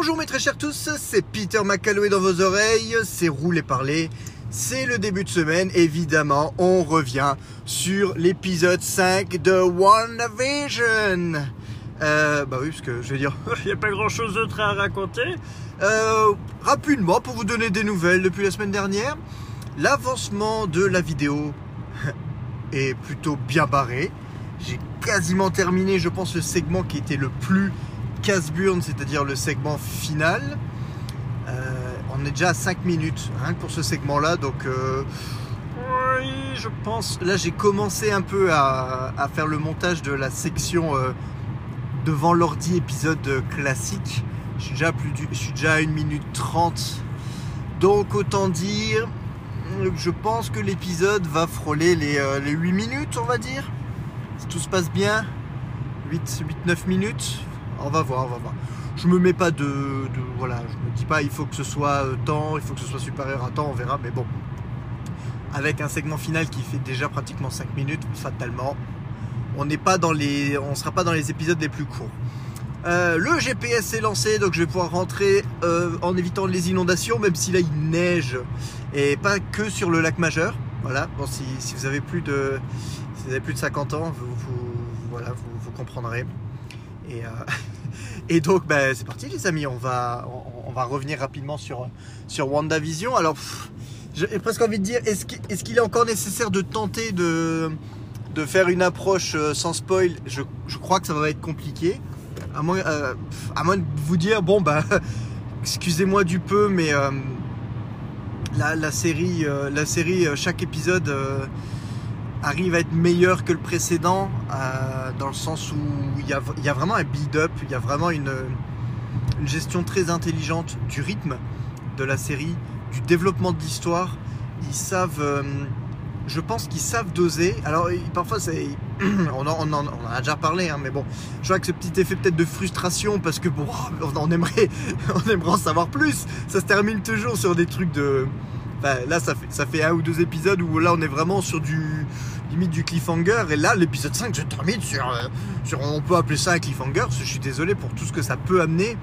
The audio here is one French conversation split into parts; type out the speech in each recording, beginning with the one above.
Bonjour mes très chers tous, c'est Peter McCalloway dans vos oreilles, c'est Rouler Parler, c'est le début de semaine, évidemment, on revient sur l'épisode 5 de WandaVision. Euh, bah oui, parce que je veux dire, il n'y a pas grand chose d'autre à raconter. Euh, rapidement, pour vous donner des nouvelles depuis la semaine dernière, l'avancement de la vidéo est plutôt bien barré. J'ai quasiment terminé, je pense, le segment qui était le plus casse-burn, c'est-à-dire le segment final. Euh, on est déjà à 5 minutes, que pour ce segment-là, donc euh, oui, je pense. Là, j'ai commencé un peu à, faire le montage de la section euh, devant l'ordi épisode classique. Je suis déjà, plus à 1 minute 30. Donc, autant dire, je pense que l'épisode va frôler les, les 8 minutes, on va dire. Si tout se passe bien, 8-9 minutes, on va voir, on va voir. Je me mets pas de, Voilà, je me dis pas il faut que ce soit temps, il faut que ce soit supérieur à temps, on verra, mais bon. Avec un segment final qui fait déjà pratiquement 5 minutes, fatalement, on n'est pas dans les. On sera pas dans les épisodes les plus courts. Euh, le GPS est lancé, donc je vais pouvoir rentrer euh, en évitant les inondations, même si là il neige et pas que sur le lac majeur. Voilà. Bon, si, vous avez plus de, si vous avez plus de 50 ans, vous, voilà, vous comprendrez. Et, euh, et donc, ben, c'est parti, les amis. On va, on, va revenir rapidement sur, sur WandaVision. Alors, j'ai presque envie de dire est-ce qu'il est, est, encore nécessaire de tenter de, de faire une approche sans spoil? Je, je, crois que ça va être compliqué. À moins, euh, à moins de vous dire bon, bah, excusez-moi du peu, mais euh, la, série, euh, la série, chaque épisode arrive à être meilleur que le précédent euh, dans le sens où il y a, il y a vraiment un build-up, il y a vraiment une, une, gestion très intelligente du rythme de la série, du développement de l'histoire. Ils savent, euh, je pense qu'ils savent doser. Alors parfois on, en, on, en, on en a déjà parlé, hein, mais bon, je vois que ce petit effet peut-être de frustration parce que bon, on aimerait, on aimerait en savoir plus. Ça se termine toujours sur des trucs de là, ça fait, ça fait un ou deux épisodes où là, on est vraiment sur du limite du cliffhanger. Et là, l'épisode 5 se termine sur, euh, sur, on peut appeler ça un cliffhanger. Je suis désolé pour tout ce que ça peut amener.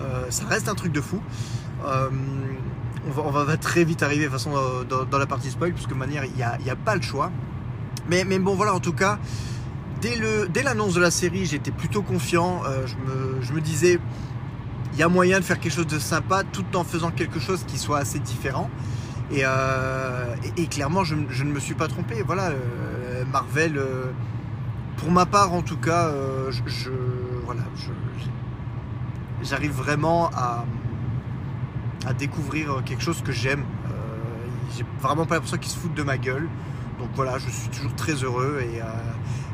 Euh, ça reste un truc de fou. Euh, on, va, très vite arriver de façon dans, la partie spoil, puisque de manière, il n'y a, a, pas le choix. Mais, bon, voilà, en tout cas, dès l'annonce de la série, j'étais plutôt confiant. je, me, disais, il y a moyen de faire quelque chose de sympa tout en faisant quelque chose qui soit assez différent. Et, clairement, je, ne me suis pas trompé. Voilà, Marvel, euh, pour ma part en tout cas, euh, je, voilà, j'arrive vraiment à, découvrir quelque chose que j'aime. Euh, J'ai vraiment pas l'impression qu'ils se foutent de ma gueule. Donc voilà, je suis toujours très heureux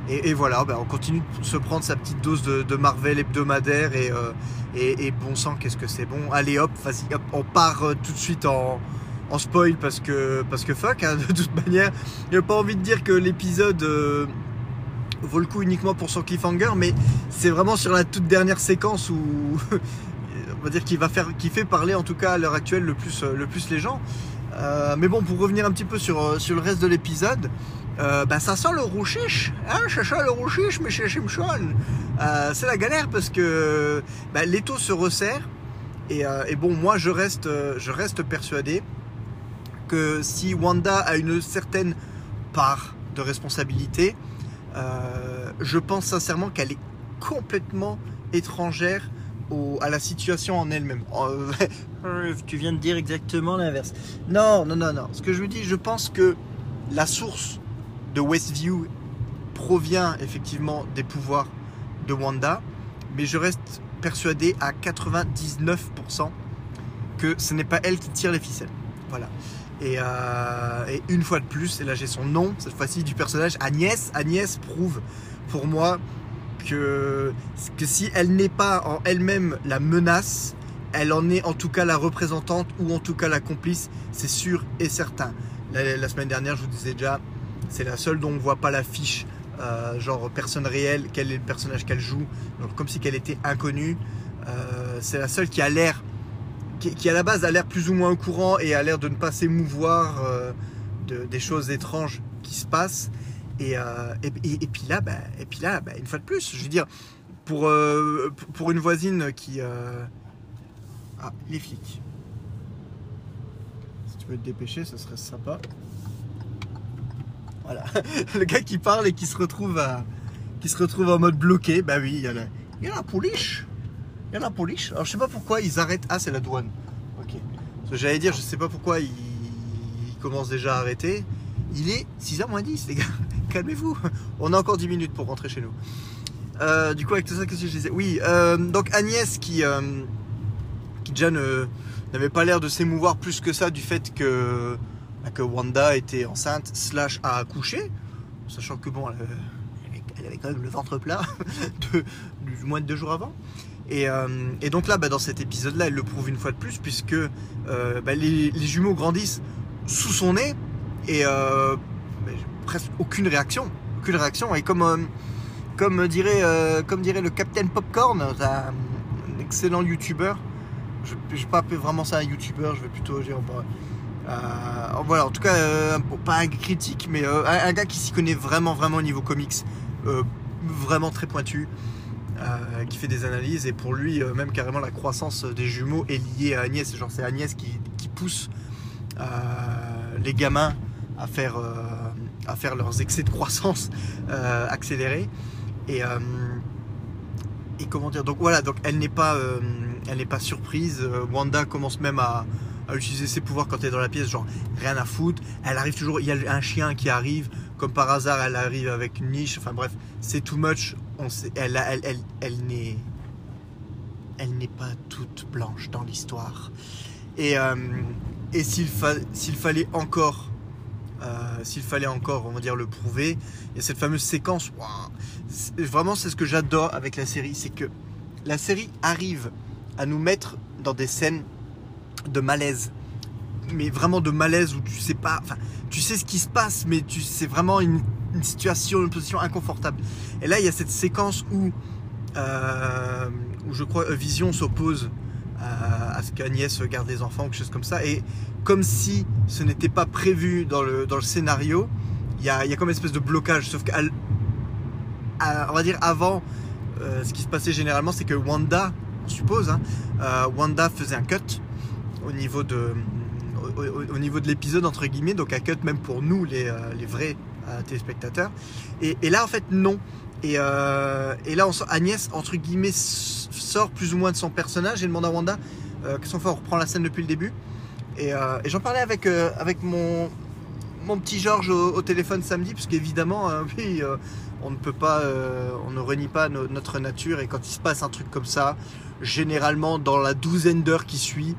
et, voilà, ben on continue de se prendre sa petite dose de, de Marvel hebdomadaire et, et bon sang, qu'est-ce que c'est bon. Allez hop, vas-y, hop, on part tout de suite en, en spoil parce que, parce que fuck, hein, de toute manière. J'ai pas envie de dire que l'épisode euh, vaut le coup uniquement pour son cliffhanger, mais c'est vraiment sur la toute dernière séquence où on va dire qu'il va faire, qui fait parler en tout cas à l'heure actuelle le plus, le les gens. Euh, mais bon, pour revenir un petit peu sur, sur le reste de l'épisode, euh, bah, ça sent le rouchiche, hein, sent le rouchiche, mais chez. Euh, c'est la galère parce que bah, l'étau se resserre. Et, et, bon, moi, je reste, je reste persuadé que si Wanda a une certaine part de responsabilité, euh, je pense sincèrement qu'elle est complètement étrangère au, à la situation en elle-même. Euh, tu viens de dire exactement l'inverse. Non, non, non, non. Ce que je veux dire, je pense que la source de Westview provient effectivement des pouvoirs de Wanda, mais je reste persuadé à 99% que ce n'est pas elle qui tire les ficelles. Voilà. Et, euh, et, une fois de plus, et là j'ai son nom, cette fois-ci du personnage, Agnès. Agnès prouve pour moi que, si elle n'est pas en elle-même la menace, elle en est en tout cas la représentante ou en tout cas la complice, c'est sûr et certain. La, semaine dernière, je vous disais déjà, c'est la seule dont on ne voit pas la fiche, euh, genre personne réelle, quel est le personnage qu'elle joue, donc comme si qu'elle était inconnue. Euh, c'est la seule qui a l'air qui, à la base a l'air plus ou moins au courant et a l'air de ne pas s'émouvoir euh, de, des choses étranges qui se passent. Et, euh, et, et, puis là, bah, et puis là bah, une fois de plus, je veux dire, pour, euh, pour une voisine qui, Ah, les flics. Si tu peux te dépêcher, ce serait sympa. Voilà. Le gars qui parle et qui se retrouve qui se retrouve en mode bloqué. Bah oui, il y a la, il y a la police. Il y a la police. Alors je sais pas pourquoi ils arrêtent. Ah, c'est la douane. Ok. J'allais dire, je sais pas pourquoi ils, commencent déjà à arrêter. Il est 6h moins 10, les gars. Calmez-vous. On a encore 10 minutes pour rentrer chez nous. Euh, du coup, avec tout ça, qu'est-ce que je disais? Oui, euh, donc Agnès qui, euh, déjà n'avait pas l'air de s'émouvoir plus que ça du fait que, bah, Wanda était enceinte slash a accouché, sachant que bon, elle, elle avait, elle avait quand même le ventre plat de, du moins de deux jours avant. Et, euh, et donc là, bah, dans cet épisode-là, elle le prouve une fois de plus puisque euh, bah, les, jumeaux grandissent sous son nez et euh, presque aucune réaction, aucune réaction. Et comme comme dirait, comme dirait le Captain Popcorn, un, excellent youtubeur. Je ne vais pas appeler vraiment ça un youtubeur, je vais plutôt dire. voilà, en tout cas, pas un critique, mais un, un gars qui s'y connaît vraiment, vraiment au niveau comics, vraiment très pointu, euh, qui fait des analyses. Et pour lui, euh, même carrément, la croissance des jumeaux est liée à Agnès. Genre, c'est Agnès qui, pousse euh, les gamins à faire, à faire leurs excès de croissance accélérés. Et, comment dire Donc voilà, donc elle n'est pas, elle n'est pas surprise. Wanda commence même à, à utiliser ses pouvoirs quand elle est dans la pièce, genre rien à foutre. Elle arrive toujours. Il y a un chien qui arrive, comme par hasard, elle arrive avec une niche. Enfin bref, c'est too much. Elle, n'est, pas toute blanche dans l'histoire. Et, euh, s'il, fa- s'il fallait encore, euh, s'il fallait encore, on va dire, le prouver, il y a cette fameuse séquence. vraiment, c'est ce que j'adore avec la série, c'est que la série arrive à nous mettre dans des scènes de malaise, mais vraiment de malaise où tu sais pas, enfin, tu sais ce qui se passe, mais tu c'est vraiment une, une situation, une position inconfortable. Et là, il y a cette séquence où, euh, où je crois Vision s'oppose à, à ce qu'Agnès garde des enfants ou quelque chose comme ça, et comme si ce n'était pas prévu dans le, dans le scénario, il y a, il y a comme espèce de blocage, sauf qu'à à- on va dire avant, euh, ce qui se passait généralement, c'est que Wanda, on suppose, hein, euh, Wanda faisait un cut au niveau de, au, au- au niveau de l'épisode entre guillemets, donc un cut même pour nous les, euh, les vrais euh, téléspectateurs. Et, et là en fait non. Et, euh, et là on Agnès entre guillemets sort plus ou moins de son personnage et demande à Wanda euh, qu'est-ce qu'on fait, on reprend la scène depuis le début. Et, euh, j'en parlais avec, mon, petit Georges au, téléphone samedi, parce qu'évidemment, on ne peut pas, on ne renie pas no- notre nature. Et quand il se passe un truc comme ça, généralement dans la douzaine d'heures qui suit,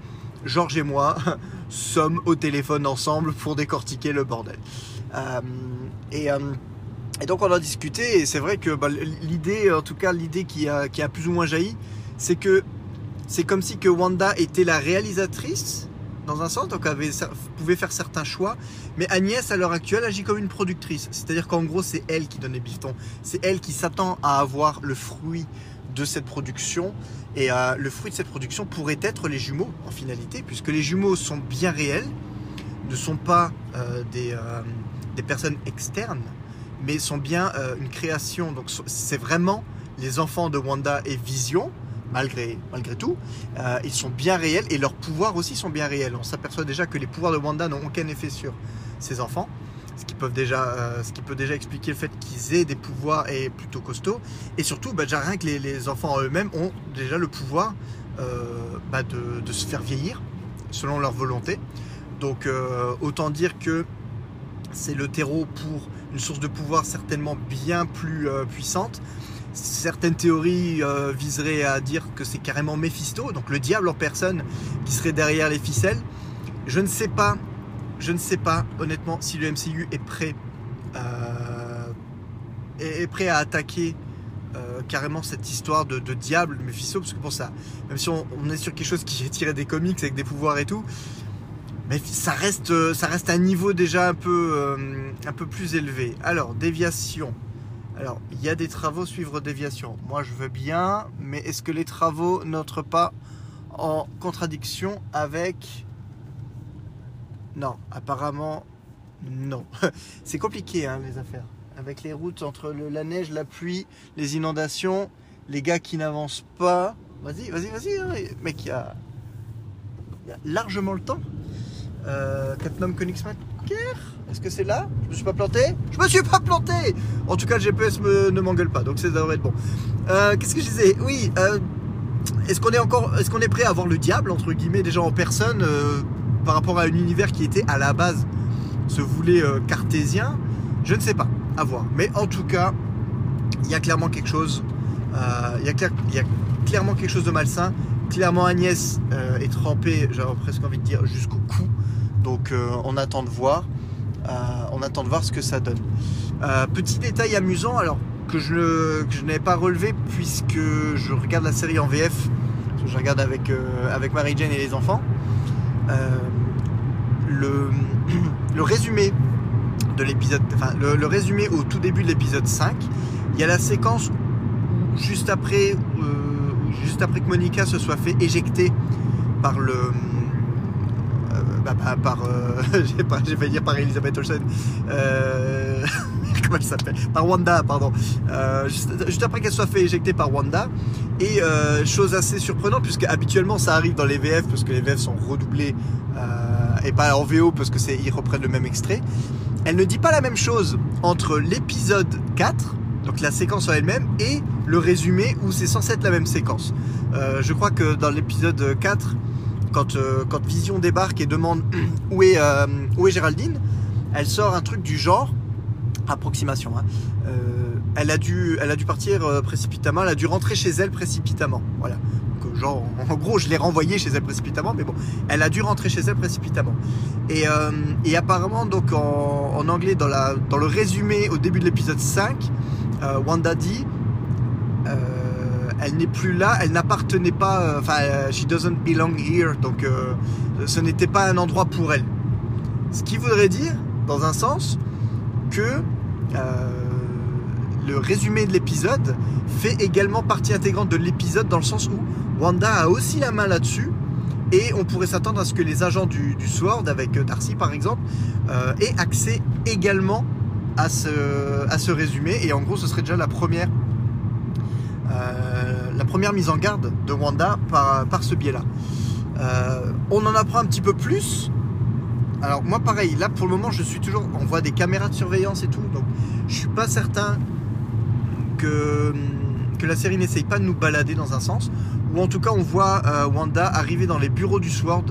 Georges et moi sommes au téléphone ensemble pour décortiquer le bordel. Euh, et, euh, et donc on a discuté, et c'est vrai que bah, l'idée, en tout cas l'idée qui a, qui a plus ou moins jailli, c'est que c'est comme si que Wanda était la réalisatrice dans un sens, donc avait, pouvait faire certains choix, mais Agnès à l'heure actuelle agit comme une productrice, c'est-à-dire qu'en gros c'est elle qui donne les bifetons, c'est elle qui s'attend à avoir le fruit de cette production, et euh, le fruit de cette production pourrait être les jumeaux en finalité, puisque les jumeaux sont bien réels, ne sont pas des, des personnes externes, mais sont bien euh, une création, donc c'est vraiment les enfants de Wanda et Vision, malgré, malgré tout, euh, ils sont bien réels et leurs pouvoirs aussi sont bien réels. On s'aperçoit déjà que les pouvoirs de Wanda n'ont aucun effet sur ses enfants, ce qui, euh, peut déjà expliquer le fait qu'ils aient des pouvoirs et plutôt costauds. Et surtout, bah, déjà rien que les, les enfants eux-mêmes ont déjà le pouvoir bah, de, se faire vieillir selon leur volonté. Donc autant dire que c'est le terreau pour une source de pouvoir certainement bien plus euh, puissante certaines théories euh, viseraient à dire que c'est carrément Mephisto, donc le diable en personne, qui serait derrière les ficelles. Je ne sais pas, je ne sais pas honnêtement si le MCU est prêt, euh, est, est, prêt à attaquer euh, carrément cette histoire de, de, diable, Mephisto, parce que pour ça, même si on, on, est sur quelque chose qui est tiré des comics avec des pouvoirs et tout, mais ça reste, ça reste un niveau déjà un peu, euh, un peu plus élevé. Alors déviation. Alors, il y a des travaux suivre déviation. Moi, je veux bien, mais est-ce que les travaux n'entrent pas en contradiction avec... Non, apparemment, non. C'est compliqué, hein, les affaires. Avec les routes entre la neige, la pluie, les inondations, les gars qui n'avancent pas. Vas-y, vas-y, vas-y, hein, mec, il y a... Y a largement le temps. Euh, Königsmacker Est-ce que c'est là? Je me suis pas planté? Je me suis pas planté En tout cas, le GPS ne m'engueule pas, donc ça devrait être bon. Euh, qu'est-ce que je disais? Oui, euh, est-ce qu'on est encore, est-ce qu'on est prêt à voir le diable entre guillemets déjà en personne par rapport à un univers qui était à la base se voulait cartésien? Je ne sais pas, à voir. Mais en tout cas, il y a clairement quelque chose. il y a clairement quelque chose de malsain. Clairement, Agnès est trempée, j'aurais presque envie de dire, jusqu'au cou. Donc euh, on attend de voir. Euh, on attend de voir ce que ça donne. Euh, petit détail amusant, alors que je, n'avais pas relevé puisque je regarde la série en VF. Je regarde avec, avec Mary Jane et les enfants. le, le résumé de l'épisode, enfin le, résumé au tout début de l'épisode 5, il y a la séquence juste après, juste après que Monica se soit fait éjecter par le, bah, bah, par, euh, j'ai failli dire par Elisabeth Olsen, euh, comment elle s'appelle? Par Wanda, pardon. Euh, juste, après qu'elle soit fait éjecter par Wanda. Et chose assez surprenante, puisque habituellement ça arrive dans les VF, parce que les VF sont redoublés, et pas en VO, parce que c'est ils reprennent le même extrait. Elle ne dit pas la même chose entre l'épisode 4, donc la séquence en elle-même, et le résumé où c'est censé être la même séquence. je crois que dans l'épisode 4, euh, quand, Vision débarque et demande où est, euh, où est Géraldine, elle sort un truc du genre, approximation, hein, euh, elle, a dû, elle a dû partir précipitamment, elle a dû rentrer chez elle précipitamment. Voilà. Genre, en gros, je l'ai renvoyée chez elle précipitamment, mais bon, elle a dû rentrer chez elle précipitamment. Et, et apparemment, donc en, en, anglais, dans, la, dans le résumé au début de l'épisode 5, Wanda dit elle n'est plus là, elle n'appartenait pas, euh, enfin, euh, she doesn't belong here, donc euh, ce n'était pas un endroit pour elle. Ce qui voudrait dire, dans un sens, que le résumé de l'épisode fait également partie intégrante de l'épisode dans le sens où Wanda a aussi la main là-dessus et on pourrait s'attendre à ce que les agents du, Sword, avec Darcy par exemple, aient accès également à ce, à ce résumé et en gros ce serait déjà la première euh, la première mise en garde de Wanda par, ce biais-là. Euh, on en apprend un petit peu plus. Alors moi pareil, là pour le moment je suis toujours, on voit des caméras de surveillance et tout, donc je suis pas certain que, que la série n'essaye pas de nous balader dans un sens, ou en tout cas on voit euh, Wanda arriver dans les bureaux du Sword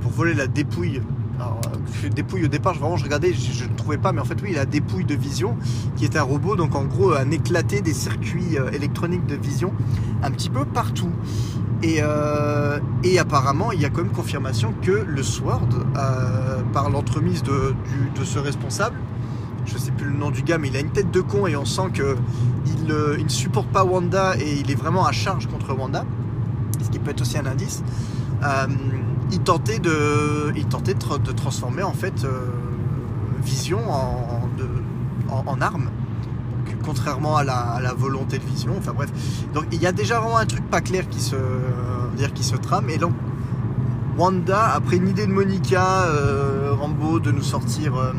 pour voler la dépouille alors, euh, dépouille au départ, vraiment, je regardais, je, ne trouvais pas, mais en fait, oui, il a dépouille de vision, qui est un robot, donc en gros, un éclaté des circuits euh, électroniques de vision, un petit peu partout. Et, euh, et apparemment, il y a quand même confirmation que le Sword, par l'entremise de, ce responsable, je sais plus le nom du gars, mais il a une tête de con et on sent que il ne supporte pas Wanda et il est vraiment à charge contre Wanda, ce qui peut être aussi un indice il tentait de, de, transformer en fait euh, Vision en, arme. contrairement à la, volonté de Vision. Enfin bref. Donc il y a déjà vraiment un truc pas clair qui se, trame. Et donc Wanda, après une idée de Monica euh, Rambo de nous sortir euh,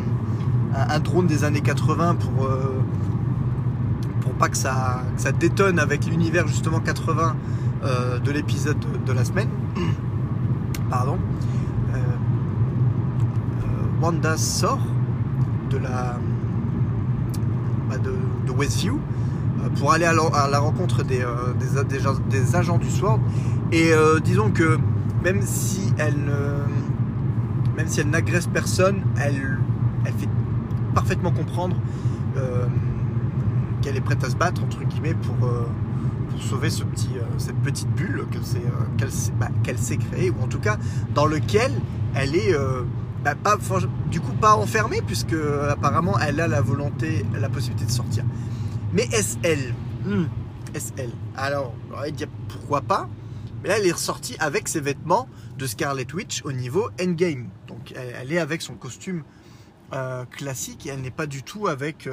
un, drone des années 80 pour, pour pas que ça, ça détonne avec l'univers justement 80 de l'épisode de, la semaine euh, euh, Wanda sort de la bah, de, Westview euh, pour aller à la, rencontre des, agents du SWORD. Et disons que même si elle même si elle n'agresse personne elle fait parfaitement comprendre qu'elle est prête à se battre entre guillemets pour sauver ce petit, euh, cette petite bulle euh, bah, qu'elle s'est créée, ou en tout cas dans lequel elle est euh, bah, pas, du coup pas enfermée, puisque apparemment elle a la volonté, la possibilité de sortir. Mais est-ce elle hmm, Est-ce elle Alors, on dire pourquoi pas, mais là elle est ressortie avec ses vêtements de Scarlet Witch au niveau endgame. Donc elle, est avec son costume classique et elle n'est pas du tout avec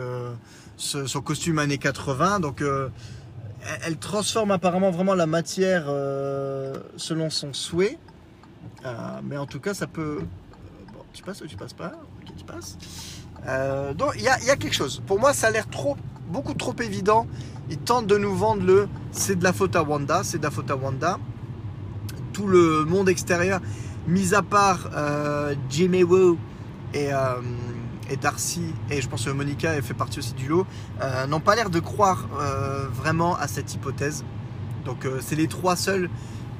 son costume années 80. Donc elle transforme apparemment vraiment la matière euh, selon son souhait. Euh, mais en tout cas, ça peut. Bon, tu passes ou tu passes pas? Ok, tu passes. Euh, donc, il y a, quelque chose. Pour moi, ça a l'air trop, beaucoup trop évident. Ils tentent de nous vendre le c'est de la faute à Wanda, c'est de la faute à Wanda. tout le monde extérieur, mis à part euh, Jimmy Woo et, euh, et, Darcy, et je pense que Monica elle fait partie aussi du lot, euh, n'ont pas l'air de croire euh, vraiment à cette hypothèse. Donc euh, c'est les trois seuls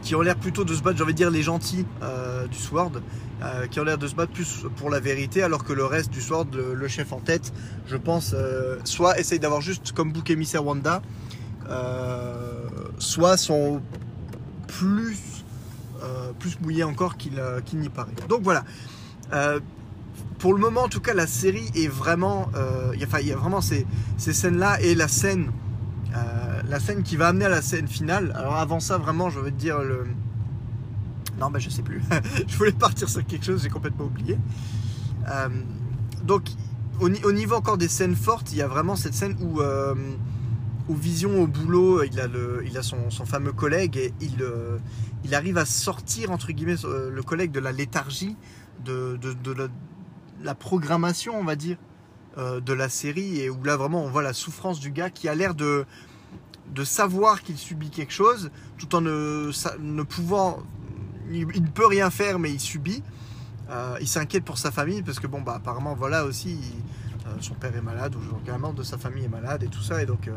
qui ont l'air plutôt de se battre, j'ai envie de dire les gentils du Sword, qui ont l'air de se battre plus pour la vérité, alors que le reste du Sword, le, chef en tête, je pense, soit essaye d'avoir juste comme bouc émissaire Wanda, soit sont plus, plus mouillés encore qu'il qu'il n'y paraît. Donc voilà. Pour le moment, en tout cas, la série est vraiment. euh, il y a- vraiment ces, scènes-là et la scène. euh, la scène qui va amener à la scène finale. Alors avant ça, vraiment, je veux te dire le. Non, bah je sais plus. je voulais partir sur quelque chose, j'ai complètement oublié. Euh, donc, au, ni- au niveau encore des scènes fortes, il y a vraiment cette scène où, euh, où Vision au boulot, il a, le, il a son, son fameux collègue et il, il arrive à sortir, entre guillemets, le collègue de la léthargie, de, de, de la, la programmation, on va dire, euh, de la série, et où là vraiment on voit la souffrance du gars qui a l'air de, de savoir qu'il subit quelque chose, tout en ne, ne pouvant. Il, ne peut rien faire, mais il subit. Euh, il s'inquiète pour sa famille, parce que bon, bah apparemment, voilà aussi, euh, son père est malade, ou un membre de sa famille est malade, et tout ça, et donc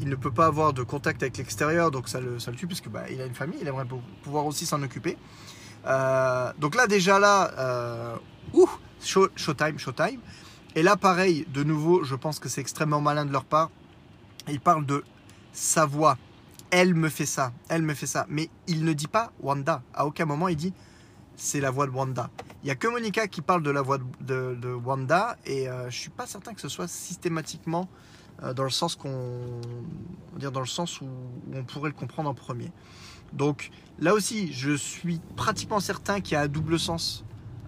il ne peut pas avoir de contact avec l'extérieur, donc ça le, ça le tue, puisque bah, il a une famille, il aimerait pou- pouvoir aussi s'en occuper. Donc là, déjà là, ouh, show, showtime, showtime. Et là, pareil, de nouveau, je pense que c'est extrêmement malin de leur part. Il parle de sa voix. Elle me fait ça, elle me fait ça. Mais il ne dit pas Wanda. À aucun moment, il dit c'est la voix de Wanda. Il n'y a que Monica qui parle de la voix de, Wanda. Et euh, je suis pas certain que ce soit systématiquement euh, dans le sens qu'on. dire dans le sens où, où on pourrait le comprendre en premier. Donc là aussi, je suis pratiquement certain qu'il y a un double sens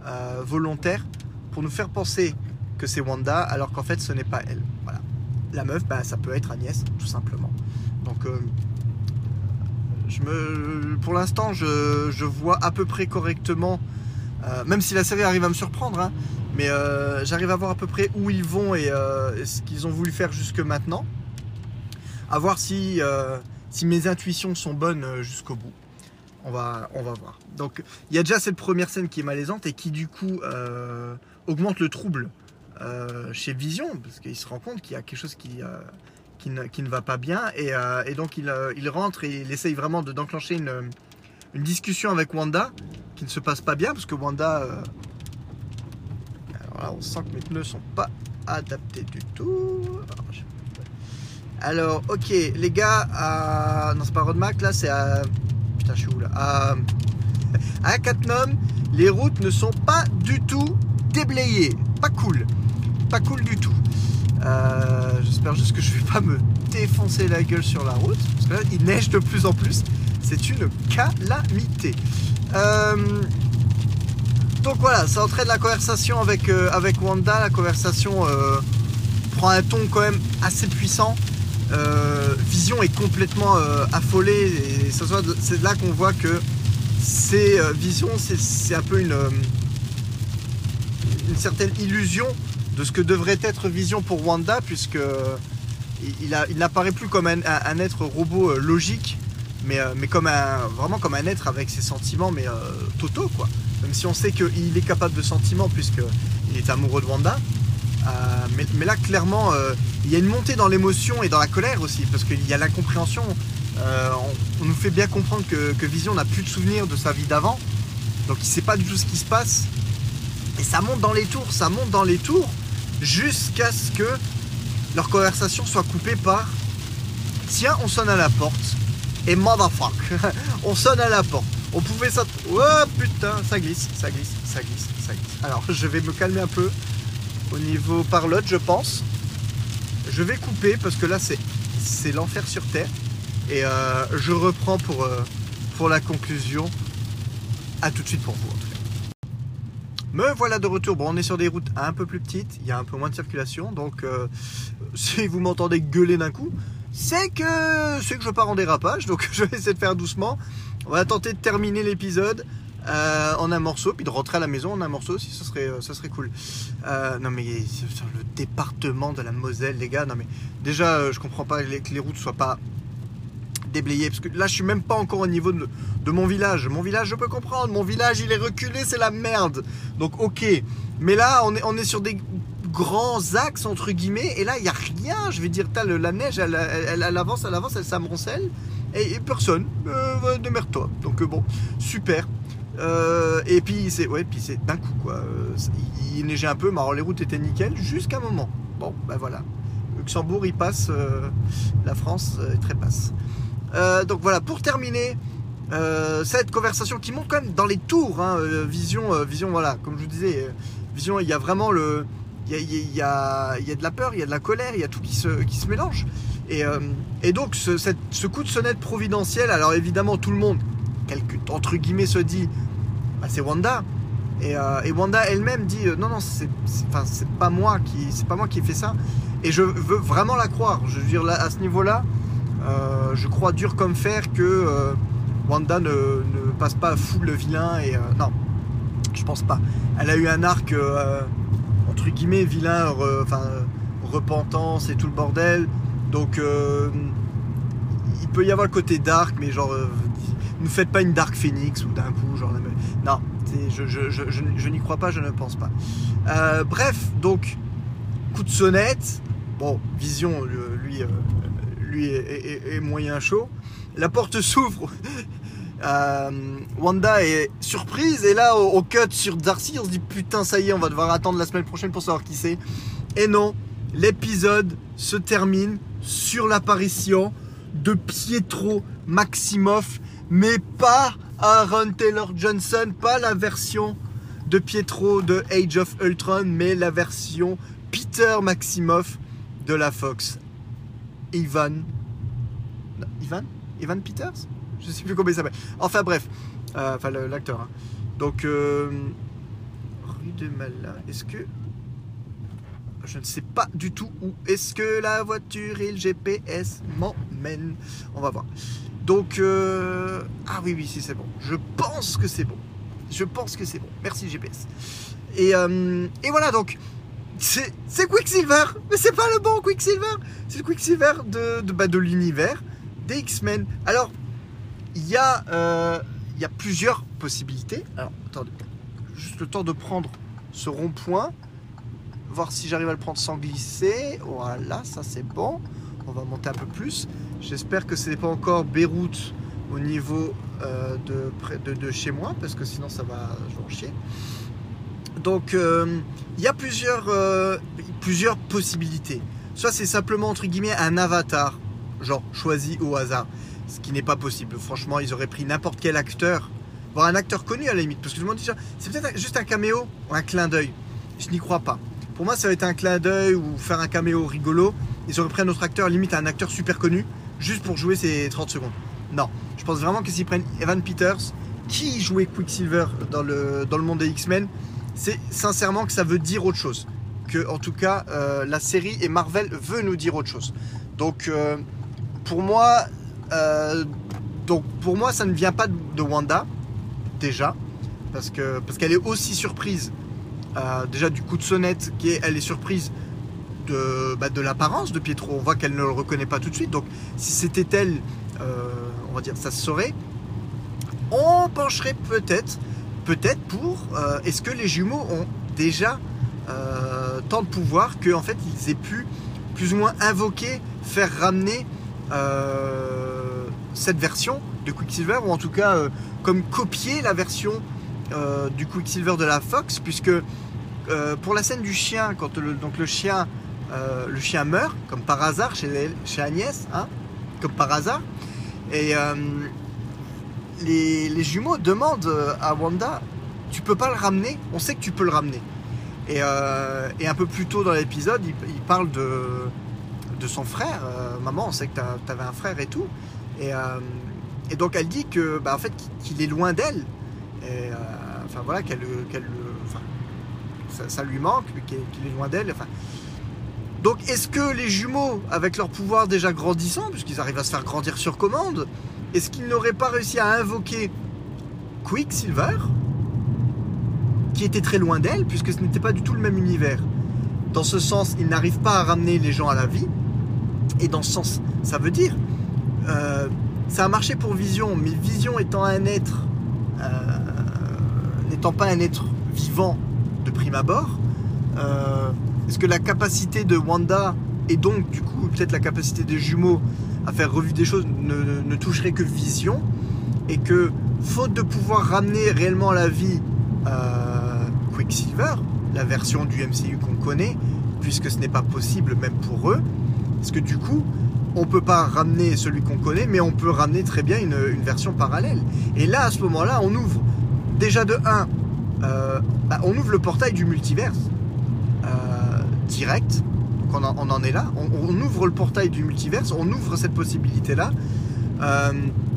euh, volontaire pour nous faire penser que c'est Wanda, alors qu'en fait ce n'est pas elle. Voilà. La meuf, bah, ça peut être Agnès, tout simplement. Donc, euh, je me, pour l'instant, je, vois à peu près correctement, euh, même si la série arrive à me surprendre, hein, mais j'arrive à voir à peu près où ils vont et, et ce qu'ils ont voulu faire jusque maintenant. À voir si, si mes intuitions sont bonnes jusqu'au bout. On va, on va voir. Donc, il y a déjà cette première scène qui est malaisante et qui, du coup, euh, augmente le trouble euh, chez Vision, parce qu'il se rend compte qu'il y a quelque chose qui, euh, qui, ne, qui ne va pas bien. Et, et donc, il, il rentre et il essaye vraiment de- d'enclencher une, une discussion avec Wanda qui ne se passe pas bien, parce que Wanda. alors là, on sent que mes pneus sont pas adaptés du tout. Alors, ok, les gars, à... non, c'est pas Rodmac, là, c'est à. Où là À, à Catnum, les routes ne sont pas du tout déblayées. Pas cool. Pas cool du tout. Euh, J'espère juste que je vais pas me défoncer la gueule sur la route. Parce que là, il neige de plus en plus. C'est une calamité. Euh, donc voilà, ça entraîne la conversation avec, euh, avec Wanda. La conversation euh, prend un ton quand même assez puissant. Euh, Vision est complètement euh, affolée et c'est là qu'on voit que c'est euh, Vision, c'est- c'est un peu une, une certaine illusion de ce que devrait être Vision pour Wanda, puisque il, n'apparaît plus comme un, être robot logique, mais, comme un, vraiment comme un être avec ses sentiments, mais totaux quoi. Même si on sait qu'il est capable de sentiments, puisqu'il est amoureux de Wanda. Euh, mais, là, clairement, euh, il y a une montée dans l'émotion et dans la colère aussi, parce qu'il y a l'incompréhension. Euh, on, nous fait bien comprendre que, Vision n'a plus de souvenirs de sa vie d'avant, donc il sait pas du tout ce qui se passe. Et ça monte dans les tours, ça monte dans les tours, jusqu'à ce que leur conversation soit coupée par Tiens, on sonne à la porte. Et motherfuck, on sonne à la porte. On pouvait ça. Oh putain, ça glisse, ça glisse, ça glisse, ça glisse. Alors, je vais me calmer un peu au niveau parlotte, je pense. Je vais couper parce que là, c'est l'enfer sur terre. Et euh, je reprends pour, euh, pour la conclusion. À tout de suite pour vous. Me voilà de retour. Bon, on est sur des routes un peu plus petites. Il y a un peu moins de circulation. Donc, euh, si vous m'entendez gueuler d'un coup, c'est que, c'est que je pars en dérapage. Donc, je vais essayer de faire doucement. On va tenter de terminer l'épisode euh, en un morceau, puis de rentrer à la maison en un morceau aussi. Ce serait, euh, ça serait cool. Euh, non, mais le département de la Moselle, les gars. Non, mais déjà, euh, je comprends pas que les routes soient pas déblayer. Parce que là, je suis même pas encore au niveau de, mon village. Mon village, je peux comprendre. Mon village, il est reculé, c'est la merde. Donc, ok. Mais là, on est, on est sur des grands axes, entre guillemets. Et là, il n'y a rien. Je vais dire, le- la neige, elle, avance, elle avance, elle s'amoncelle. Et, personne. Euh, démerde-toi. Donc, euh, bon, super. Euh, et puis, c'est ouais, c'est d'un coup, quoi. Euh, il, neigeait un peu, mais alors les routes étaient nickel jusqu'à un moment. Bon, ben voilà. Luxembourg, il passe. euh, la France, euh, trépasse. Euh, donc voilà, pour terminer, cette conversation qui monte quand même dans les tours, hein, vision, vision, voilà, comme je vous disais, vision, il y a vraiment le, il y a, il y a- de la peur, il y a de la colère, il y a tout qui se, qui se mélange. Et, et donc ce, ce coup de sonnette providentiel, alors évidemment tout le monde, quelque, entre guillemets, se dit, bah, c'est Wanda. Et, euh, et Wanda elle-même dit euh, non non c'est pas moi qui c'est pas moi qui ai fait ça. Et je veux vraiment la croire. Je veux dire là, à ce niveau là euh, je crois dur comme fer que Wanda ne, passe pas fou le vilain et non je pense pas. Elle a eu un arc entre guillemets vilain enfin repentance et tout le bordel. Donc il peut y avoir le côté dark mais genre ne faites pas une dark phoenix ou d'un coup genre non je, je, je, n'y crois pas je ne pense pas. Euh, bref donc coup de sonnette. Bon vision lui euh, lui est, est- moyen chaud. La porte s'ouvre. Euh, Wanda est surprise. Et là au, au cut sur Darcy on se dit putain ça y est on va devoir attendre la semaine prochaine pour savoir qui c'est. Et non l'épisode se termine sur l'apparition de Pietro Maximoff mais pas Aaron Taylor Johnson pas la version de Pietro de Age of Ultron mais la version Peter Maximoff de la Fox Ivan Ivan? Ivan Peters? Je sais plus comment il s'appelle. Enfin bref, Euh, l'acteur. hein. Donc euh, rue de Malin. Est-ce que je ne sais pas du tout où est-ce que la voiture et le GPS m'emmènent. On va voir. Donc euh, ah oui oui si c'est bon. Je pense que c'est bon. Je pense que c'est bon. Merci GPS. Et, euh, et voilà donc. C'est Quicksilver, mais c'est pas le bon Quicksilver. C'est le Quicksilver de, de, bah, de l'univers des X-Men. Alors, il y, a, euh, y a plusieurs possibilités. Alors, attendez, juste le temps de prendre ce rond-point, voir si j'arrive à le prendre sans glisser. Voilà, ça c'est bon. On va monter un peu plus. J'espère que ce n'est pas encore Beyrouth au niveau euh, de, de, chez moi, parce que sinon ça va, en chier. Donc, euh, il y a plusieurs, euh, plusieurs possibilités. Soit c'est simplement, entre guillemets, un avatar, genre choisi au hasard ce qui n'est pas possible. Franchement, ils auraient pris n'importe quel acteur, voire un acteur connu à la limite, parce que je me dis, c'est peut-être juste un caméo ou un clin d'œil. Je n'y crois pas. Pour moi, ça aurait été un clin d'œil ou faire un caméo rigolo. Ils auraient pris un autre acteur, limite un acteur super connu, juste pour jouer ces 30 secondes. Non, je pense vraiment que s'ils prennent Evan Peters, qui jouait Quicksilver dans le, dans le monde des X-Men, c'est sincèrement que ça veut dire autre chose. Que, en tout cas, euh, la série et Marvel veut nous dire autre chose. Donc, euh, pour moi, euh, donc pour moi, ça ne vient pas de, Wanda, déjà, parce parce qu'elle est aussi surprise, déjà du coup de sonnette, qui elle est surprise de, bah, de l'apparence de Pietro. On voit qu'elle ne le reconnaît pas tout de suite. Donc si c'était elle, euh, on va dire, ça se saurait. On pencherait peut-être, peut-être pour, euh, est-ce que les jumeaux ont déjà euh, tant de pouvoir qu'en fait ils aient pu plus ou moins invoquer, faire ramener cette version de Quicksilver, ou en tout cas comme copier la version du Quicksilver de la Fox, puisque pour la scène du chien, quand donc le chien, euh, le chien meurt, comme par hasard chez, Agnès, hein, comme par hasard, et euh, les, jumeaux demandent à Wanda, tu peux pas le ramener On sait que tu peux le ramener. Et, euh, un peu plus tôt dans l'épisode, il, parle de, son frère. Euh, maman, on sait que tu avais un frère et tout. Et, euh, donc elle dit que, bah, fait, qu'il est loin d'elle. Euh, enfin voilà, qu'elle, ça, lui manque, qu'il qu'il est loin d'elle. Donc est-ce que les jumeaux, avec leur pouvoir déjà grandissant, puisqu'ils arrivent à se faire grandir sur commande, est-ce qu'ils n'auraient pas réussi à invoquer Quicksilver qui était très loin d'elle, puisque ce n'était pas du tout le même univers? Dans ce sens, il n'arrive pas à ramener les gens à la vie. Et dans ce sens, ça veut dire, euh, ça a marché pour Vision, mais Vision étant un être, euh, n'étant pas un être vivant de prime abord, euh, est-ce que la capacité de Wanda et donc du coup peut-être la capacité des jumeaux à faire revue des choses ne, toucherait que Vision et que faute de pouvoir ramener réellement à la vie euh, Quicksilver, la version du MCU qu'on connaît, puisque ce n'est pas possible même pour eux, parce que du coup on peut pas ramener celui qu'on connaît, mais on peut ramener très bien une, version parallèle? Et là, à ce moment-là, on ouvre déjà de 1, euh, bah, on ouvre le portail du multiverse euh, direct. Donc on en, est là. On, ouvre le portail du multiverse, on ouvre cette possibilité-là. Euh,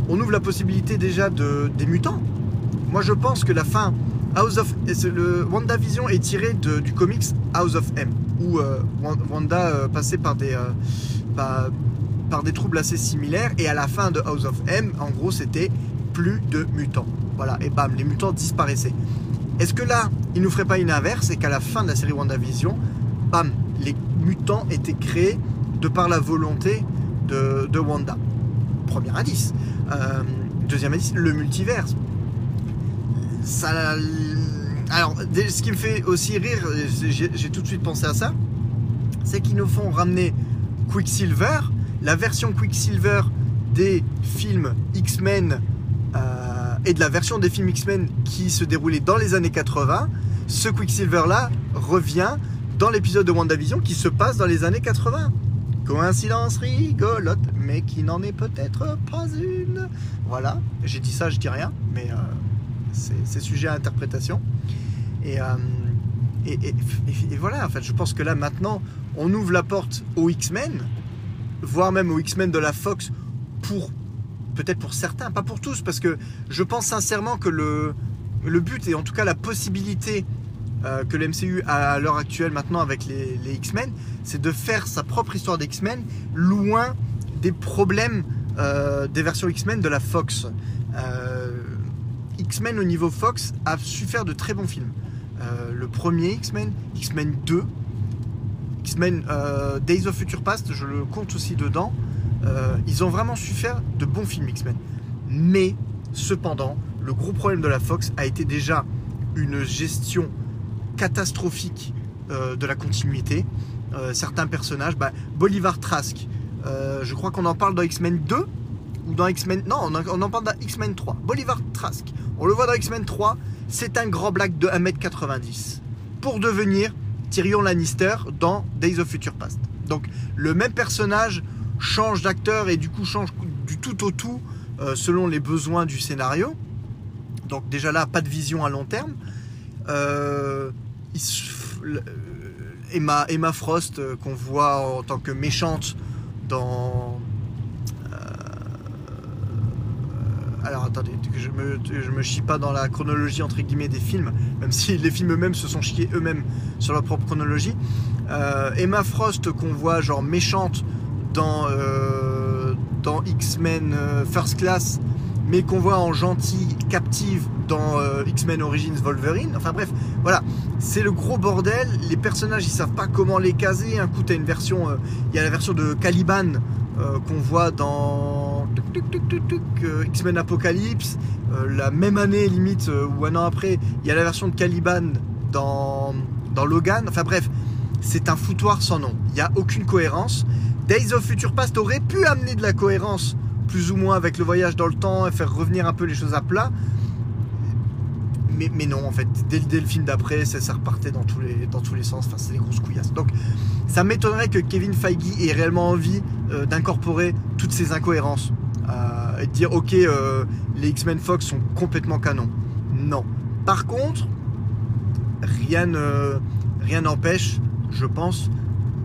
on ouvre la possibilité déjà de, des mutants. Moi, je pense que la fin House of le WandaVision est tiré du comics House of M, où Wanda passait par des par des troubles assez similaires. Et à la fin de House of M, en gros, c'était plus de mutants. Voilà, et bam, les mutants disparaissaient. Est-ce que là, il nous ferait pas une inverse et qu'à la fin de la série WandaVision, bam, les mutants étaient créés de par la volonté de, Wanda Premier indice. Euh, deuxième indice, le multiverse. Alors, ce qui me fait aussi rire, j'ai tout de suite pensé à ça, c'est qu'ils nous font ramener Quicksilver la version Quicksilver des films X-Men euh, et de la version des films X-Men qui se déroulait dans les années 80, ce Quicksilver-là revient dans l'épisode de WandaVision qui se passe dans les années 80. Coïncidence rigolote, mais qui n'en est peut-être pas une. Voilà, j'ai dit ça, je dis rien, mais euh, c'est sujet à interprétation. Euh, et, voilà, en fait, je pense que là maintenant, on ouvre la porte aux X-Men, voire même aux X-Men de la Fox pour peut-être pour certains, pas pour tous, parce que je pense sincèrement que le, le but et en tout cas la possibilité euh, que le MCU a à l'heure actuelle maintenant avec les, X-Men, c'est de faire sa propre histoire d'X-Men loin des problèmes euh, des versions X-Men de la Fox. Euh, X-Men au niveau Fox a su faire de très bons films. le premier X-Men, X-Men 2, X-Men Days of Future Past, je le compte aussi dedans. Ils ont vraiment su faire de bons films X-Men. Mais, cependant, le gros problème de la Fox a été déjà une gestion catastrophique euh, de la continuité. certains personnages, bah, Bolivar Trask, je crois qu'on en parle dans X-Men 2 ou dans X-Men. Non, on en parle dans X-Men 3. Bolivar Trask, on le voit dans X-Men 3, c'est un grand black de 1m90 pour devenir Tyrion Lannister dans Days of Future Past. Donc le même personnage change d'acteur et du coup change du tout au tout euh, selon les besoins du scénario. Donc déjà là, pas de vision à long terme. Euh, Emma, Emma Frost euh, qu'on voit en tant que méchante dans alors attendez, je me, je me chie pas dans la chronologie entre guillemets des films, même si les films eux-mêmes se sont chiés eux-mêmes sur leur propre chronologie. Euh, Emma Frost qu'on voit genre méchante dans, euh, dans X-Men euh, First Class, mais qu'on voit en gentille captive dans X-Men Origins Wolverine. Enfin bref, voilà, c'est le gros bordel. Les personnages ils savent pas comment les caser. Un coup t'as une version, il y a la version de Caliban qu'on voit dans euh, X-Men Apocalypse, euh, la même année limite euh, ou un an après, il y a la version de Caliban dans, dans Logan. Enfin bref, c'est un foutoir sans nom. Il n'y a aucune cohérence. Days of Future Past aurait pu amener de la cohérence, plus ou moins avec le voyage dans le temps et faire revenir un peu les choses à plat. Mais, non, en fait, dès, le film d'après, ça, repartait dans tous les, sens. Enfin, c'est des grosses couillasses. Donc, ça m'étonnerait que Kevin Feige ait réellement envie d'incorporer toutes ces incohérences et de dire ok euh, les X-Men Fox sont complètement canons. Non. Par contre, rien n'empêche, je pense,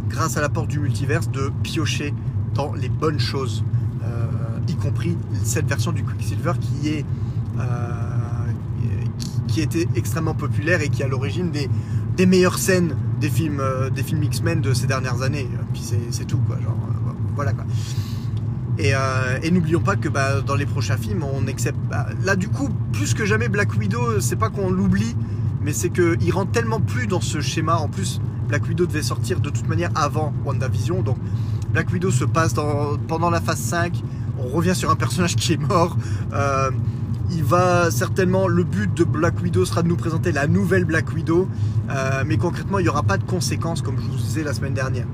grâce à la porte du multiverse, de piocher dans les bonnes choses, euh, y compris cette version du Quicksilver qui est euh, qui, était extrêmement populaire et qui est à l'origine des, des meilleures scènes des films des films X-Men de ces dernières années. Puis c'est tout quoi, genre voilà quoi. Euh, et, n'oublions pas que bah, dans les prochains films, on accepte. Bah, là, du coup, plus que jamais, Black Widow, c'est pas qu'on l'oublie, mais c'est qu'il rentre tellement plus dans ce schéma. En plus, Black Widow devait sortir de toute manière avant WandaVision. Donc, Black Widow se passe pendant la phase 5. On revient sur un personnage qui est mort. Euh, il va certainement, le but de Black Widow sera de nous présenter la nouvelle Black Widow, euh, mais concrètement, il n'y aura pas de conséquences, comme je vous disais la semaine dernière.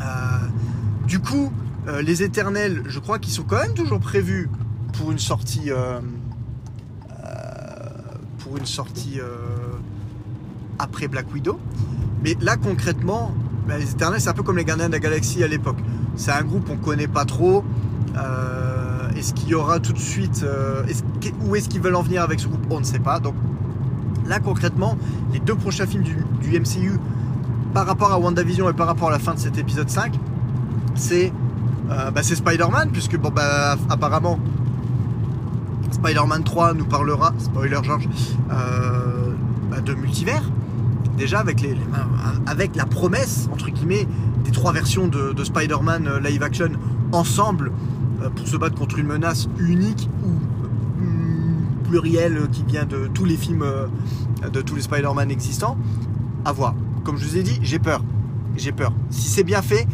Euh, du coup, les éternels, je crois qu'ils sont quand même toujours prévus pour une sortie. après Black Widow. Mais là, concrètement, ben, les éternels, c'est un peu comme les gardiens de la galaxie à l'époque. C'est un groupe qu'on connaît pas trop. Euh, est-ce qu'il y aura tout de suite. Euh, où est-ce qu'ils veulent en venir avec ce groupe On ne sait pas. Donc là, concrètement, les deux prochains films du, MCU par rapport à WandaVision et par rapport à la fin de cet épisode 5, c'est euh, bah, Spider-Man, puisque bon, bah, apparemment, Spider-Man 3 nous parlera, spoiler George, bah, de multivers. Déjà avec, la promesse, entre guillemets, des trois versions de, Spider-Man live action ensemble pour se battre contre une menace unique ou mm, plurielle euh, qui vient de tous les films de tous les Spider-Man existants. À voir. Comme je vous ai dit, j'ai peur. J'ai peur. Si c'est bien fait,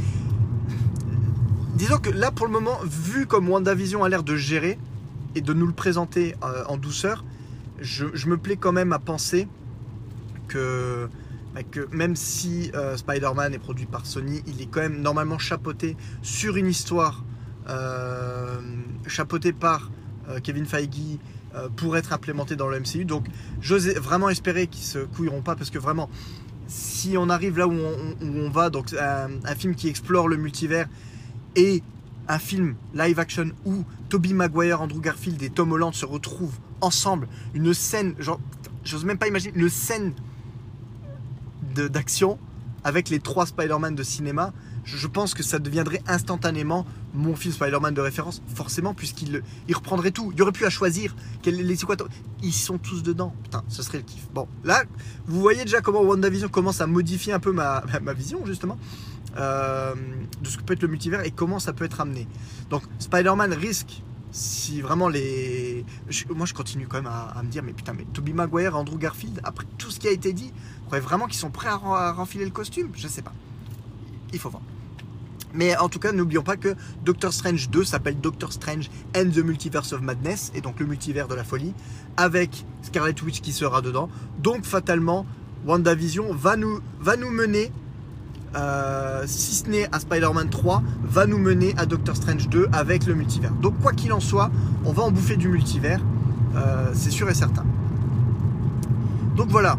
disons que là pour le moment, vu comme WandaVision a l'air de gérer et de nous le présenter en douceur, je, me plais quand même à penser que bah, même si euh, Spider-Man est produit par Sony, il est quand même normalement chapeauté sur une histoire euh, chapeautée par euh, Kevin Feige pour être implémenté dans le MCU. Donc j'ose vraiment espérer qu'ils se couilleront pas parce que vraiment, si on arrive là où on, va, donc un, film qui explore le multivers et un film live action où Tobey Maguire, Andrew Garfield et Tom Holland se retrouvent ensemble, une scène, genre, j'ose même pas imaginer, une scène d'action avec les trois Spider-Man de cinéma, je, pense que ça deviendrait instantanément mon film Spider-Man de référence, forcément, puisqu'il il reprendrait tout. Il aurait plus à choisir. Les, quoi, ils sont tous dedans. Putain, ce serait le kiff. Bon, là, vous voyez déjà comment WandaVision commence à modifier un peu ma, vision, justement, euh, de ce que peut être le multivers et comment ça peut être amené. Donc, Spider-Man risque si vraiment les. moi, je continue quand même à, me dire, mais putain, mais Toby Maguire, Andrew Garfield, après tout ce qui a été dit, croyez vraiment qu'ils sont prêts à, renfiler le costume? Je sais pas. Il faut voir. Mais en tout cas, n'oublions pas que Doctor Strange 2 s'appelle Doctor Strange and the Multiverse of Madness, et donc le multivers de la folie, avec Scarlet Witch qui sera dedans. Donc, fatalement, WandaVision va nous, mener euh, si ce n'est à Spider-Man 3, va nous mener à Doctor Strange 2 avec le multivers. Donc quoi qu'il en soit, on va en bouffer du multivers, euh, c'est sûr et certain. Donc voilà.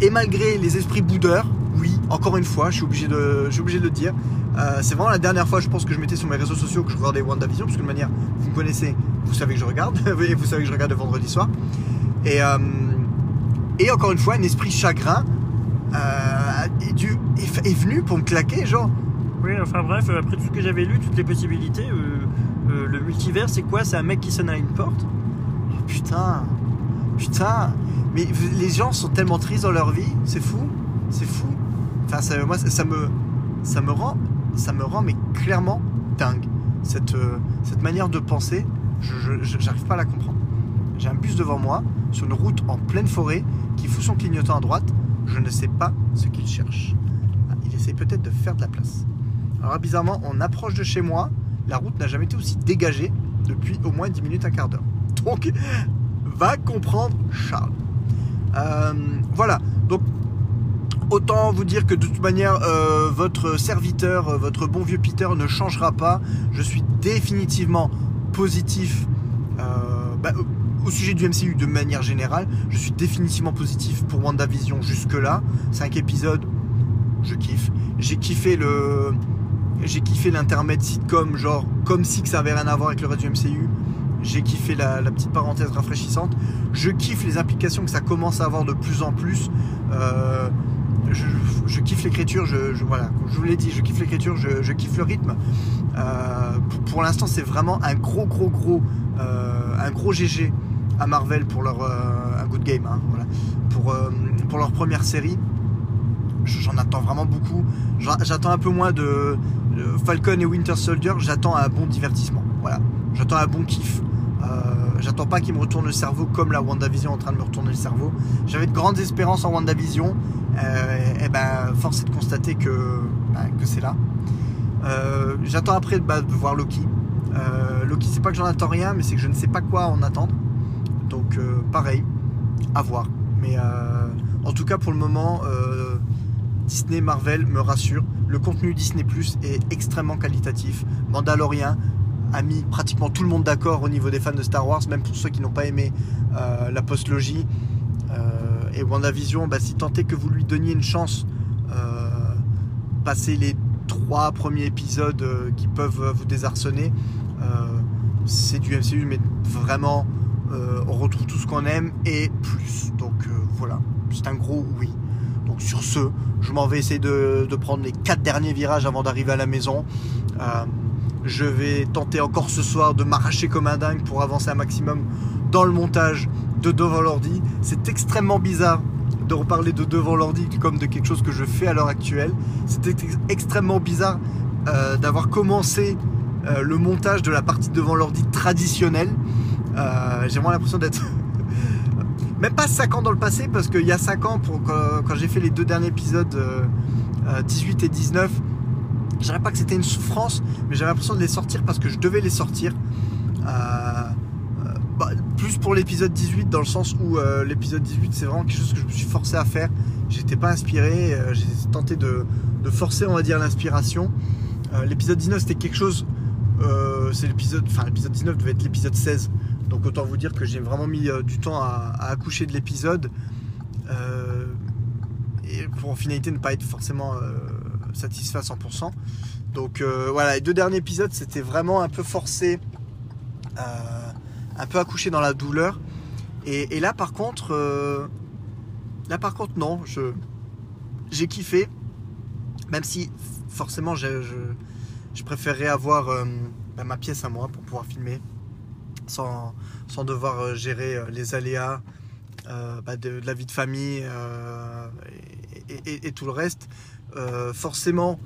Et malgré les esprits boudeurs, oui, encore une fois, je suis obligé de, le dire. Euh, c'est vraiment la dernière fois, je pense, que je mettais sur mes réseaux sociaux que je regardais WandaVision, parce que de manière, vous me connaissez, vous savez que je regarde, vous savez que je regarde le vendredi soir. Et, et encore une fois, un esprit chagrin est, est, venu pour me claquer, genre. Oui, enfin bref, après tout ce que j'avais lu, toutes les possibilités, euh, euh, le multivers, c'est quoi? C'est un mec qui sonne à une porte? Oh, Putain, putain, mais les gens sont tellement tristes dans leur vie, c'est fou, c'est fou. Enfin, ça, moi, ça, me, rend, mais clairement dingue. Cette, euh, manière de penser, je n'arrive pas à la comprendre. J'ai un bus devant moi, sur une route en pleine forêt, qui fout son clignotant à droite, je ne sais pas ce qu'il cherche. Ah, il essaie peut-être de faire de la place. Alors bizarrement, on approche de chez moi. La route n'a jamais été aussi dégagée depuis au moins 10 minutes, un quart d'heure. Donc, va comprendre Charles. Euh, voilà. Donc, autant vous dire que de toute manière, euh, votre serviteur, euh, votre bon vieux Peter ne changera pas. Je suis définitivement positif. Bah, au sujet du MCU de manière générale, je suis définitivement positif pour WandaVision jusque-là. Cinq épisodes, je kiffe. J'ai kiffé le. J'ai kiffé l'intermède sitcom, genre comme si que ça avait rien à voir avec le reste du MCU. J'ai kiffé la, petite parenthèse rafraîchissante. Je kiffe les implications que ça commence à avoir de plus en plus. Euh, je, kiffe l'écriture, je, voilà, je vous l'ai dit, je kiffe l'écriture, je, kiffe le rythme. Euh, pour, l'instant, c'est vraiment un gros, gros, gros, euh, un gros GG à Marvel pour leur euh, un good game, hein, voilà, pour, pour leur première série. J'en attends vraiment beaucoup. J'attends un peu moins de, Falcon et Winter Soldier. J'attends un bon divertissement. Voilà, j'attends un bon kiff. J'attends pas qu'il me retourne le cerveau comme la WandaVision en train de me retourner le cerveau. J'avais de grandes espérances en WandaVision. Et ben, force est de constater que, que c'est là. j'attends après bah, de voir Loki. Euh, Loki, c'est pas que j'en attends rien, mais c'est que je ne sais pas quoi en attendre. Donc euh, pareil, à voir. Mais euh, en tout cas pour le moment, euh, Disney Marvel me rassure. Le contenu Disney Plus est extrêmement qualitatif. Mandalorian a mis pratiquement tout le monde d'accord au niveau des fans de Star Wars, même pour ceux qui n'ont pas aimé euh, la postlogie. Euh, et WandaVision, bah, si tant que vous lui donniez une chance, euh, passer les trois premiers épisodes euh, qui peuvent euh, vous désarçonner, c'est du MCU, mais vraiment, on retrouve tout ce qu'on aime et plus. Donc voilà, c'est un gros oui. Donc sur ce, je m'en vais essayer de, prendre les quatre derniers virages avant d'arriver à la maison. Je vais tenter encore ce soir de m'arracher comme un dingue pour avancer un maximum dans le montage de Devant l'ordi. C'est extrêmement bizarre de reparler de Devant l'ordi comme de quelque chose que je fais à l'heure actuelle. C'était ex- extrêmement bizarre euh, d'avoir commencé euh, le montage de la partie devant l'ordi traditionnelle. Euh, J'ai vraiment l'impression d'être même pas 5 ans dans le passé parce qu'il y a 5 ans quand, j'ai fait les deux derniers épisodes euh, euh, 18 et 19 je dirais pas que c'était une souffrance mais j'avais l'impression de les sortir parce que je devais les sortir pour l'épisode 18 dans le sens où euh, l'épisode 18 c'est vraiment quelque chose que je me suis forcé à faire j'étais pas inspiré euh, j'ai tenté de, forcer on va dire l'inspiration Euh, l'épisode 19 c'était quelque chose c'est l'épisode enfin l'épisode 19 devait être l'épisode 16 donc autant vous dire que j'ai vraiment mis du temps à, accoucher de l'épisode. Et pour en finalité ne pas être forcément satisfait à 100%. Donc voilà, les deux derniers épisodes c'était vraiment un peu forcé, un peu accouché dans la douleur. Et, là par contre, euh, là par contre non, je j'ai kiffé, même si forcément je, je, préférerais avoir euh, bah, ma pièce à moi pour pouvoir filmer sans, sans devoir euh, gérer les aléas bah, de, la vie de famille et, tout le reste. Forcément,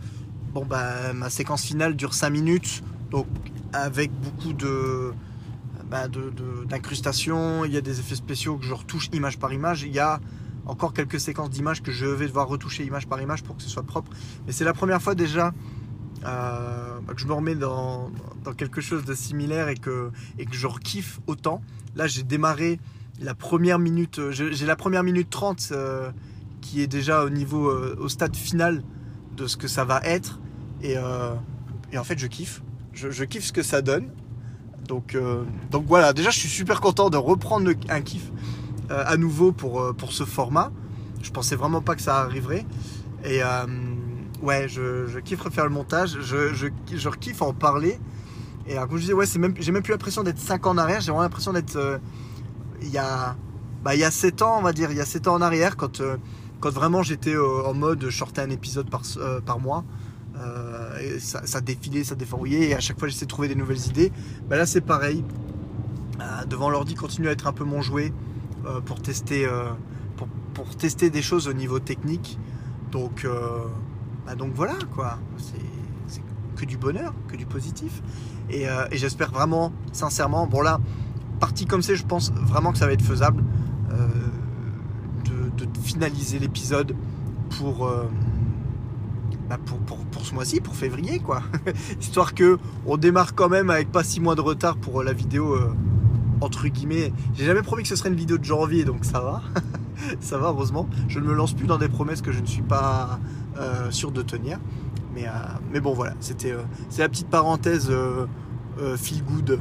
bon, bah, ma séquence finale dure 5 minutes, donc avec beaucoup de bah, d'incrustations, il y a des effets spéciaux que je retouche image par image, il y a encore quelques séquences d'images que je vais devoir retoucher image par image pour que ce soit propre. Mais c'est la première fois déjà euh, bah, que je me remets dans, quelque chose de similaire et que, je rekiffe autant. Là, j'ai démarré la première minute, euh, j'ai la première minute 30 euh, qui est déjà au niveau, au stade final de ce que ça va être. Et, en fait, je kiffe. Je kiffe ce que ça donne. Donc, euh, donc voilà, déjà, je suis super content de reprendre un kiff euh, à nouveau pour, euh, pour ce format. Je pensais vraiment pas que ça arriverait. Et ouais, je, je kiffe refaire le montage. Je, je, je kiffe en parler. Et alors, comme je disais, ouais, j'ai même plus l'impression d'être 5 ans en arrière. J'ai vraiment l'impression d'être il y a bah, il y a 7 ans, on va dire, il y a 7 ans en arrière, quand, vraiment j'étais en mode shorter un épisode par mois. Euh, ça, défilait, ça déverrouillait, et à chaque fois j'essayais de trouver des nouvelles idées. Bah, là c'est pareil. Euh, devant l'ordi continue à être un peu mon jouet euh, pour, tester, pour, tester des choses au niveau technique. Donc, bah, donc voilà quoi. C'est que du bonheur, que du positif. Et, j'espère vraiment, sincèrement, bon là, parti comme c'est, je pense vraiment que ça va être faisable de, finaliser l'épisode pour, mois-ci, pour février, quoi. Histoire que on démarre quand même avec pas six mois de retard pour euh, la vidéo, euh, entre guillemets. J'ai jamais promis que ce serait une vidéo de janvier, donc ça va. ça va, heureusement. Je ne me lance plus dans des promesses que je ne suis pas euh, sûr de tenir. Mais, mais bon, voilà, c'était c'est la petite parenthèse feel good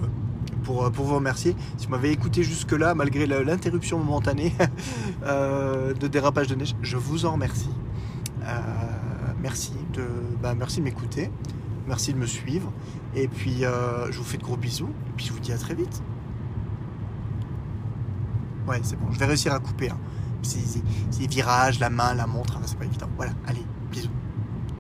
pour, pour vous remercier. Si vous m'avez écouté jusque-là, malgré l'interruption momentanée de dérapage de neige, je vous en remercie. Merci, de, bah, merci de m'écouter, merci de me suivre. Et puis, euh, je vous fais de gros bisous. Et puis, je vous dis à très vite. Ouais, c'est bon, je vais réussir à couper. Hein. Ces, ces- ces virages, la main, la montre, hein, c'est pas évident. Voilà, allez,